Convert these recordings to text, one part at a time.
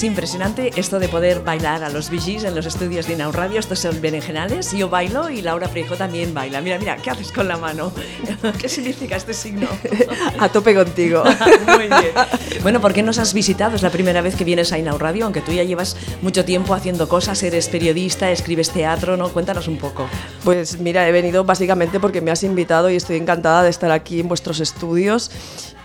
Es impresionante esto de poder bailar a los VGs en los estudios de Inau Radio. Estos son berenjenales. Yo bailo y Laura Frijo también baila. Mira, mira, ¿qué haces con la mano? ¿Qué significa este signo? a tope contigo. Muy bien. Bueno, ¿por qué nos has visitado? Es la primera vez que vienes a Inau Radio, aunque tú ya llevas mucho tiempo haciendo cosas, eres periodista, escribes teatro, ¿no? Cuéntanos un poco. Pues mira, he venido básicamente porque me has invitado y estoy encantada de estar aquí en vuestros estudios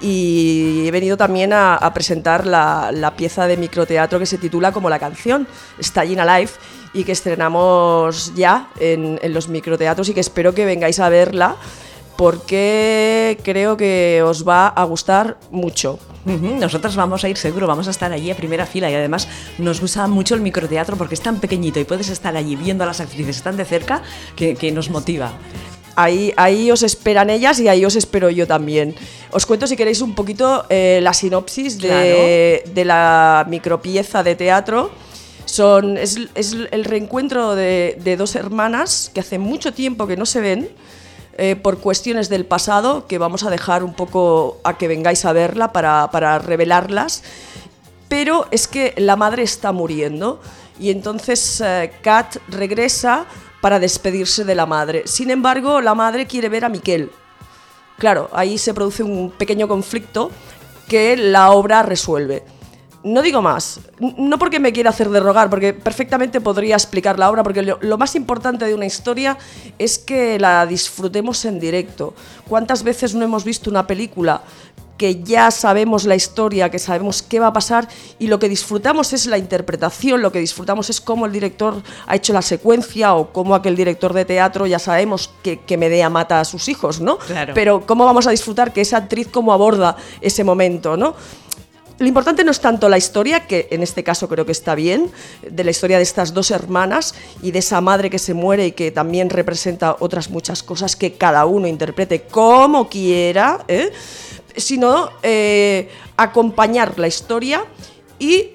y he venido también a, presentar la, pieza de microteatro que se titula como la canción, Staying Alive, y que estrenamos ya en, los microteatros y que espero que vengáis a verla porque creo que os va a gustar mucho. Nosotros vamos a ir seguro, vamos a estar allí a primera fila y además nos gusta mucho el microteatro porque es tan pequeñito y puedes estar allí viendo a las actrices tan de cerca que nos motiva. Ahí, ahí os esperan ellas y ahí os espero yo también. Os cuento si queréis un poquito eh, la sinopsis de, de, la micropieza de teatro. Son, es, es el reencuentro de, de, dos hermanas que hace mucho tiempo que no se ven eh, por cuestiones del pasado que vamos a dejar un poco a que vengáis a verla para, para revelarlas. Pero es que la madre está muriendo y entonces eh, Kat regresa para despedirse de la madre. Sin embargo, la madre quiere ver a Miquel. Claro, ahí se produce un pequeño conflicto que la obra resuelve. No digo más, no porque me quiera hacer derrogar, porque perfectamente podría explicar la obra, porque lo, lo, más importante de una historia es que la disfrutemos en directo. ¿Cuántas veces no hemos visto una película que ya sabemos la historia, que sabemos qué va a pasar y lo que disfrutamos es la interpretación, lo que disfrutamos es cómo el director ha hecho la secuencia o cómo aquel director de teatro ya sabemos que, que Medea mata a sus hijos, ¿no? Pero cómo vamos a disfrutar que esa actriz cómo aborda ese momento, ¿no? Lo importante no es tanto la historia, que en este caso creo que está bien, de la historia de estas dos hermanas y de esa madre que se muere y que también representa otras muchas cosas que cada uno interprete como quiera, ¿eh? Sino eh, acompañar la historia y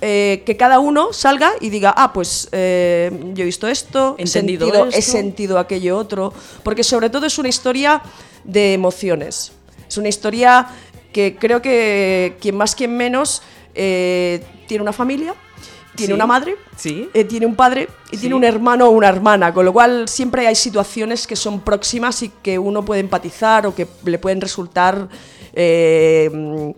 eh, que cada uno salga y diga, ah, pues eh, yo he visto esto, he sentido, he sentido aquello otro, porque sobre todo es una historia de emociones, es una historia que creo que quien más, quien menos, tiene una familia, tiene una madre, ¿Sí? tiene un padre y tiene un hermano o una hermana, con lo cual siempre hay situaciones que son próximas y que uno puede empatizar o que le pueden resultar eh,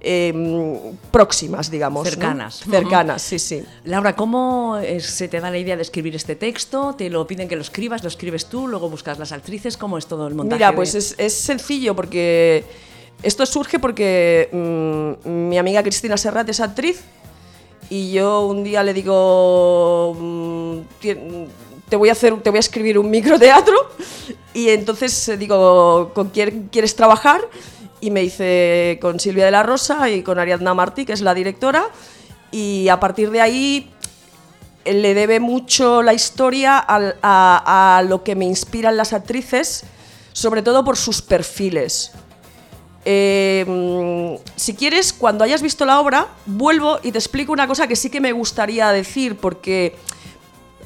em, próximas, digamos. Cercanas. Cercanas, sí, sí. Laura, ¿cómo se te da la idea de escribir este texto? ¿Te lo piden que lo escribas? ¿Lo escribes tú? ¿Luego buscas las actrices? ¿Cómo es todo el montaje? Mira, pues es, sencillo porque esto surge porque mm, mi amiga Cristina Serrat es actriz y yo un día le digo... Mm, te voy a hacer, te voy a escribir un microteatro y entonces eh, digo, ¿con quién quieres trabajar? Y me hice con Silvia de la Rosa y con Ariadna Martí, que es la directora, y a partir de ahí le debe mucho la historia a, lo que me inspiran las actrices, sobre todo por sus perfiles. Em, si quieres, cuando hayas visto la obra, vuelvo y te explico una cosa que sí que me gustaría decir, porque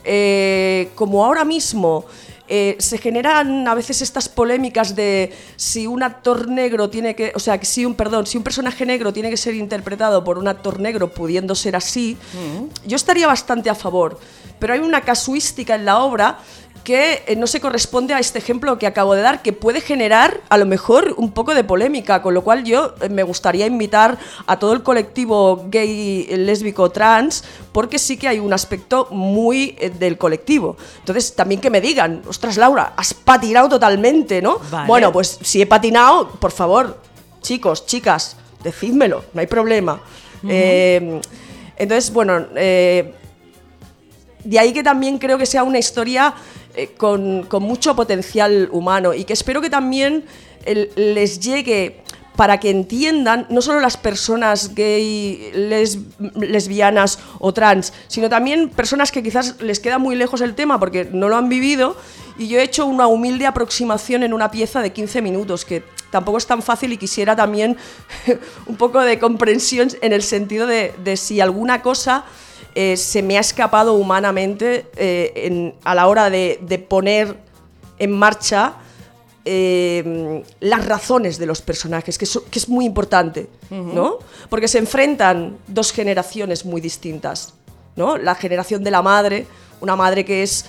eh, como ahora mismo eh, se generan a veces estas polémicas de si un actor negro tiene que, o sea, si un, perdón, si un personaje negro tiene que ser interpretado por un actor negro pudiendo ser así, mm. yo estaría bastante a favor. Pero hay una casuística en la obra que eh, no se corresponde a este ejemplo que acabo de dar, que puede generar a lo mejor un poco de polémica, con lo cual yo eh, me gustaría invitar a todo el colectivo gay, lésbico, trans, porque sí que hay un aspecto muy eh, del colectivo. Entonces, también que me digan, ostras, Laura, has patinado totalmente, ¿no? Bueno, pues si he patinado, por favor, chicos, chicas, decídmelo, no hay problema. entonces, bueno, de ahí que también creo que sea una historia eh, con, mucho potencial humano y que espero que también les llegue para que entiendan no solo las personas gay, lesbianas o trans, sino también personas que quizás les queda muy lejos el tema porque no lo han vivido. Y yo he hecho una humilde aproximación en una pieza de 15 minutos, que tampoco es tan fácil y quisiera también un poco de comprensión en el sentido de si alguna cosa eh, se me ha escapado humanamente eh, a la hora de, poner en marcha eh, las razones de los personajes, que, que es muy importante, ¿no? Porque se enfrentan dos generaciones muy distintas, ¿no? La generación de la madre, una madre que es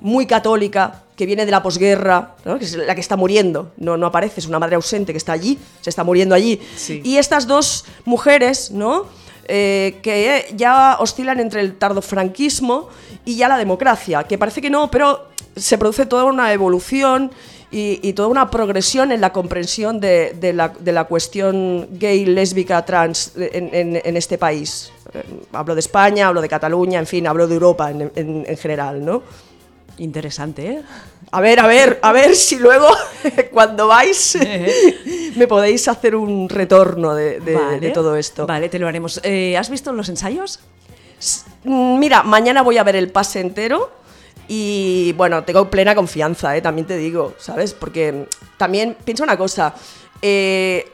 muy católica, que viene de la posguerra, que es la que está muriendo, no, no aparece, es una madre ausente que está allí, se está muriendo allí. Y estas dos mujeres, ¿no? Eh, que ya oscilan entre el tardofranquismo y ya la democracia, que parece que no, pero se produce toda una evolución y, toda una progresión en la comprensión de, la, cuestión gay, lésbica, trans en, este país. Eh, hablo de España, hablo de Cataluña, en fin, hablo de Europa en, general, ¿no? Interesante, ¿eh? A ver, a ver, a ver si luego, cuando vais, me podéis hacer un retorno de, todo esto. Vale, te lo haremos. Eh, ¿Has visto los ensayos? Mm, mira, mañana voy a ver el pase entero y bueno, tengo plena confianza, ¿eh? también te digo, ¿sabes? Porque también pienso una cosa. Eh,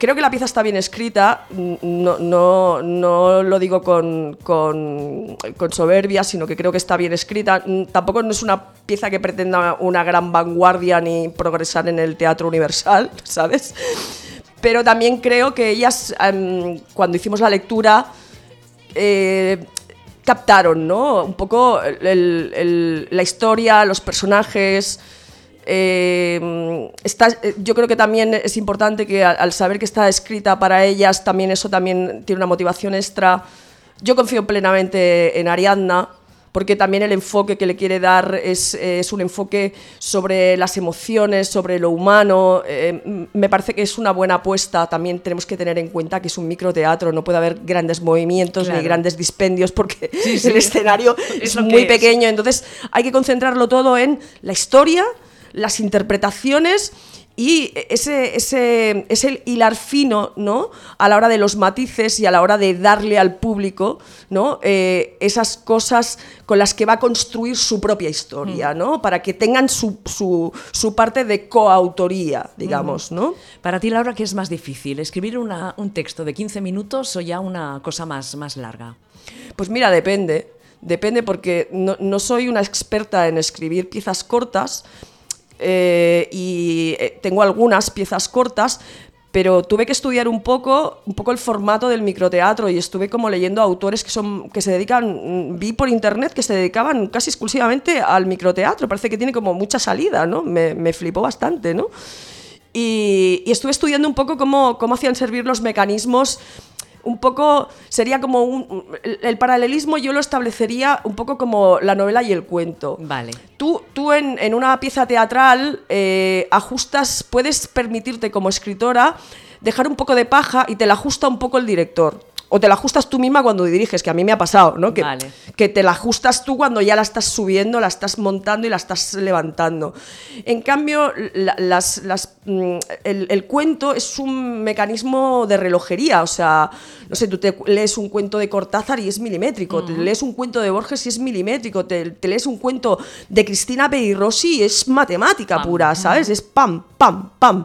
creo que la pieza está bien escrita, no, no, no lo digo con, con, soberbia, sino que creo que está bien escrita. Tampoco no es una pieza que pretenda una gran vanguardia ni progresar en el teatro universal, ¿sabes? Pero también creo que ellas, em, cuando hicimos la lectura, eh, captaron, ¿no? Un poco la historia, los personajes. Eh, está, yo creo que también es importante que al, saber que está escrita para ellas, también eso también tiene una motivación extra. Yo confío plenamente en Ariadna porque también el enfoque que le quiere dar es, un enfoque sobre las emociones, sobre lo humano. Eh, me parece que es una buena apuesta. También tenemos que tener en cuenta que es un microteatro, no puede haber grandes movimientos ni grandes dispendios porque el escenario es, muy pequeño. Entonces hay que concentrarlo todo en la historia, las interpretaciones y ese, ese, es el hilar fino, ¿no? A la hora de los matices y a la hora de darle al público, ¿no? Eh, esas cosas con las que va a construir su propia historia. ¿no? Para que tengan su, su, parte de coautoría, digamos, ¿no? Para ti, Laura, ¿qué es más difícil? ¿Escribir una, un texto de 15 minutos o ya una cosa más, más larga? Pues mira, depende. Depende porque no, no soy una experta en escribir piezas cortas, eh, y eh, tengo algunas piezas cortas, pero tuve que estudiar un poco, un poco el formato del microteatro y estuve como leyendo autores que son que se dedican, vi por internet que se dedicaban casi exclusivamente al microteatro, parece que tiene como mucha salida, ¿no? Me, me flipó bastante, ¿no? Y, y, estuve estudiando un poco cómo, cómo hacían servir los mecanismos un poco, sería como un, el paralelismo yo lo establecería un poco como la novela y el cuento. Vale. Tú, tú en, una pieza teatral eh, ajustas, puedes permitirte como escritora dejar un poco de paja y te la ajusta un poco el director o te la ajustas tú misma cuando diriges, que a mí me ha pasado, ¿no? Que, que te la ajustas tú cuando ya la estás subiendo, la estás montando y la estás levantando. En cambio, las, mm, el, cuento es un mecanismo de relojería, o sea, no sé, tú te lees un cuento de Cortázar y es milimétrico, te lees un cuento de Borges y es milimétrico, te, lees un cuento de Cristina Rossi y es matemática pura, ¿sabes? Es pam, pam, pam,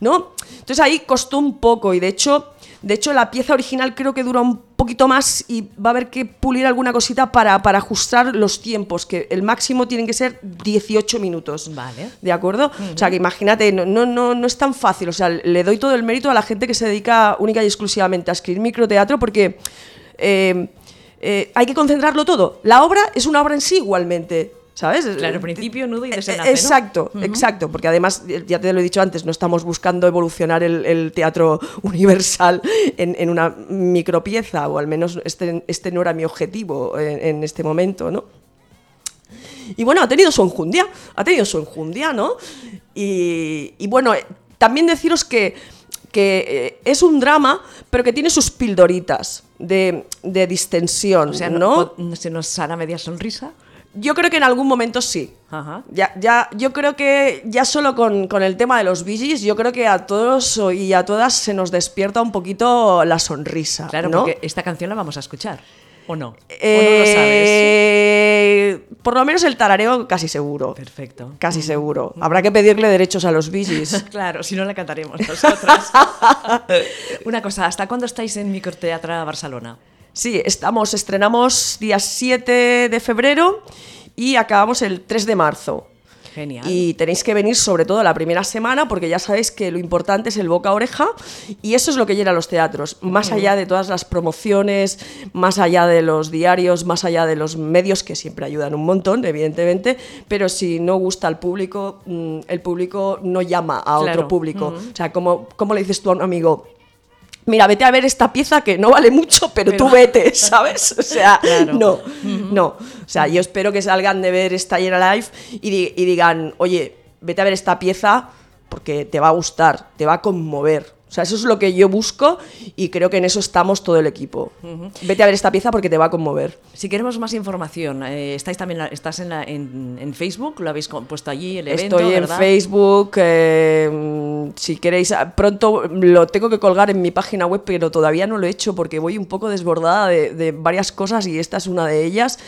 ¿no? Entonces ahí costó un poco y de hecho de hecho, la pieza original creo que dura un poquito más y va a haber que pulir alguna cosita para, para ajustar los tiempos, que el máximo tienen que ser 18 minutos. Vale. ¿De acuerdo? O sea, que imagínate, no, no, no es tan fácil. O sea, le doy todo el mérito a la gente que se dedica única y exclusivamente a escribir microteatro porque... Eh, eh, hay que concentrarlo todo. La obra es una obra en sí igualmente. ¿Sabes? Claro, principio, nudo y eh, desenlace. Exacto, exacto, porque además, ya te lo he dicho antes, no estamos buscando evolucionar el, teatro universal en, una micropieza, o al menos este, este no era mi objetivo en, este momento, ¿no? Y bueno, ha tenido su enjundia, ha tenido su enjundia, ¿no? Y, bueno, eh, también deciros que, que eh, es un drama, pero que tiene sus pildoritas de, distensión, o sea, ¿no? ¿Se nos hará media sonrisa? Yo creo que en algún momento sí. Ya, ya, yo creo que ya solo con, el tema de los Bee yo creo que a todos y a todas se nos despierta un poquito la sonrisa. Claro, ¿no? porque esta canción la vamos a escuchar. ¿O no? ¿O no lo sabes? Eh, por lo menos el tarareo casi seguro. Perfecto. Casi seguro. Habrá que pedirle derechos a los Bee claro, si no la cantaremos nosotras. Una cosa, ¿hasta cuándo estáis en Microteatra Barcelona? Sí, estamos, estrenamos día 7 de febrero y acabamos el 3 de marzo. Genial. Y tenéis que venir sobre todo la primera semana porque ya sabéis que lo importante es el boca a oreja y eso es lo que llena los teatros. Más allá de todas las promociones, más allá de los diarios, más allá de los medios que siempre ayudan un montón, evidentemente, pero si no gusta al público, mm, el público no llama a otro público. O sea, como, como le dices tú a un amigo, mira, vete a ver esta pieza que no vale mucho, pero, tú vete, ¿sabes? O sea, Claro. no, no. O sea, yo espero que salgan de ver esta Llena Live y, di- y digan, oye, vete a ver esta pieza porque te va a gustar, te va a conmover. O sea, eso es lo que yo busco y creo que en eso estamos todo el equipo. Vete a ver esta pieza porque te va a conmover. Si queremos más información, eh, estáis también la- estás en, la- en, en Facebook, lo habéis puesto allí el evento, Estoy en ¿verdad? Facebook. eh, mm, si queréis, ah, pronto lo tengo que colgar en mi página web, pero todavía no lo he hecho porque voy un poco desbordada de, de varias cosas y esta es una de ellas.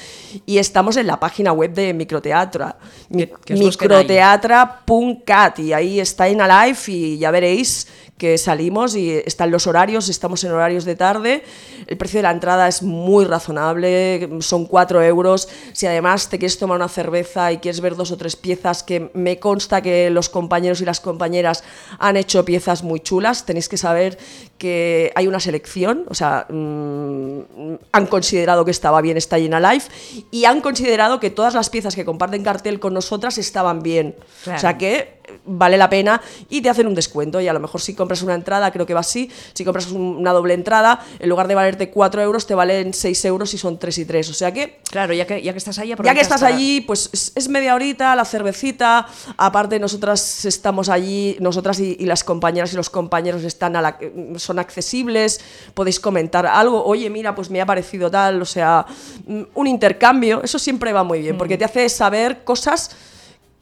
Y estamos en la página web de Microteatra. Microteatra.cat y ahí está en Alive y ya veréis que salimos y están los horarios, estamos en horarios de tarde, el precio de la entrada es muy razonable, son 4 euros, si además te quieres tomar una cerveza y quieres ver dos o tres piezas, que me consta que los compañeros y las compañeras han hecho piezas muy chulas, tenéis que saber que hay una selección, o sea, mm, han considerado que estaba bien Stay in Alive y han considerado que todas las piezas que comparten cartel con nosotras estaban bien. Claro. O sea que vale la pena y te hacen un descuento. Y a lo mejor si compras una entrada, creo que va así, si compras un- una doble entrada, en lugar de valerte 4 euros, te valen 6 euros y son 3 y 3. O sea que Claro, ya que, ya que estás ahí, ya que estás para- allí, pues es, es media horita, la cervecita. Aparte, nosotras estamos allí, nosotras y, y las compañeras y los compañeros están a la- son accesibles. Podéis comentar algo. Oye, mira, pues me ha parecido tal. O sea, mm, un intercambio. Eso siempre va muy bien, porque te hace saber cosas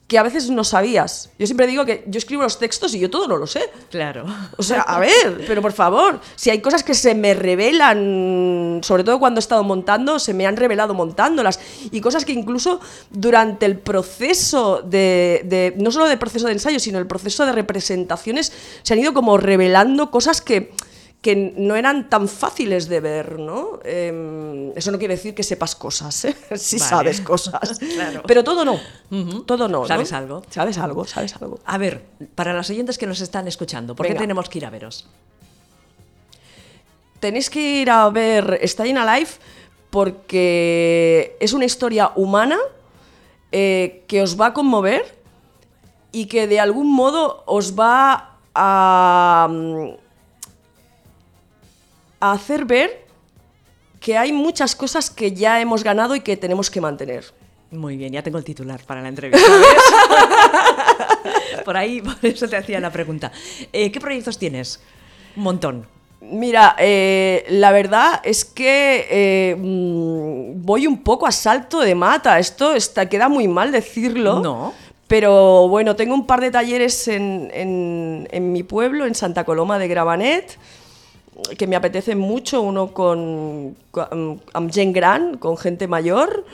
que a veces no sabías. Yo siempre digo que yo escribo los textos y yo todo no lo sé. Claro. O sea, a ver, pero por favor, si hay cosas que se me revelan, sobre todo cuando he estado montando, se me han revelado montándolas, y cosas que incluso durante el proceso de, de- no solo del proceso de ensayo, sino el proceso de representaciones, se han ido como revelando cosas que que no eran tan fáciles de ver, ¿no? Em, eso no quiere decir que sepas cosas, ¿eh? Si Vale. sabes cosas. Claro. Pero todo no. Todo no. ¿no? Sabes algo. Sabes algo, sabes algo. A ver, para los oyentes que nos están escuchando, ¿por qué tenemos que ir a veros? tenéis que ir a ver Staying Alive porque es una historia humana eh, que os va a conmover y que de algún modo os va a, mm, a hacer ver que hay muchas cosas que ya hemos ganado y que tenemos que mantener. Muy bien, ya tengo el titular para la entrevista. ¿ves? por ahí, por eso te hacía la pregunta. Eh, ¿Qué proyectos tienes? Un montón. Mira, eh, la verdad es que eh, mm, voy un poco a salto de mata. Esto está, queda muy mal decirlo. No. Pero bueno, tengo un par de talleres en, en- en mi pueblo, en Santa Coloma de Gravanet, que me apetecen mucho. Uno con, con gent gran, con gente mayor.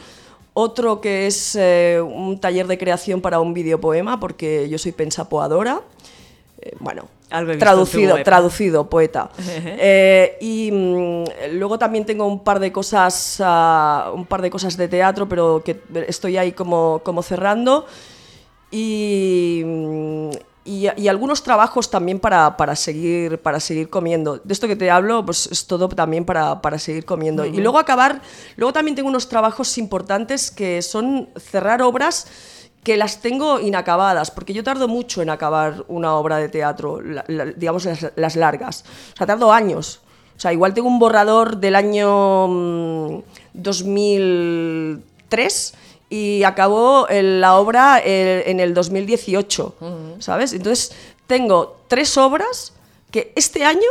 Otro que es eh, un taller de creación para un videopoema, porque yo soy pensapoadora. Eh, bueno, Algo traducido, traducido, poeta. Eh, y mm, luego también tengo un par de cosas, ah, un par de cosas de teatro, pero que estoy ahí como, como cerrando. Y, mm, y, y algunos trabajos también para, para, seguir, para seguir comiendo. De esto que te hablo, pues es todo también para, para seguir comiendo. Y luego acabar, luego también tengo unos trabajos importantes que son cerrar obras que las tengo inacabadas, porque yo tardo mucho en acabar una obra de teatro, la- la- digamos las, las largas. O sea, tardo años. O sea, igual tengo un borrador del año mm, 2003 y acabó el- la obra el- en el 2018, ¿sabes? Entonces, tengo tres obras que este año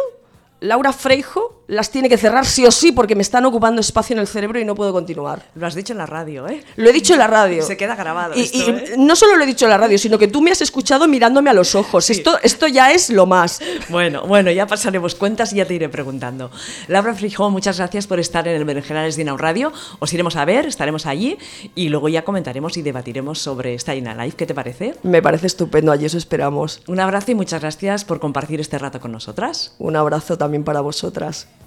Laura Freijo las tiene que cerrar sí o sí porque me están ocupando espacio en el cerebro y no puedo continuar. Lo has dicho en la radio, ¿eh? Lo he dicho en la radio. Se queda grabado Y, esto, y ¿eh? no solo lo he dicho en la radio, sino que tú me has escuchado mirándome a los ojos. Esto, esto ya es lo más. Bueno, bueno, ya pasaremos cuentas y ya te iré preguntando. Laura Frijón, muchas gracias por estar en el Berenjenales de Inau Radio. Os iremos a ver, estaremos allí y luego ya comentaremos y debatiremos sobre Staying Alive. ¿Qué te parece? Me parece estupendo, allí os esperamos. Un abrazo y muchas gracias por compartir este rato con nosotras. Un abrazo también para vosotras.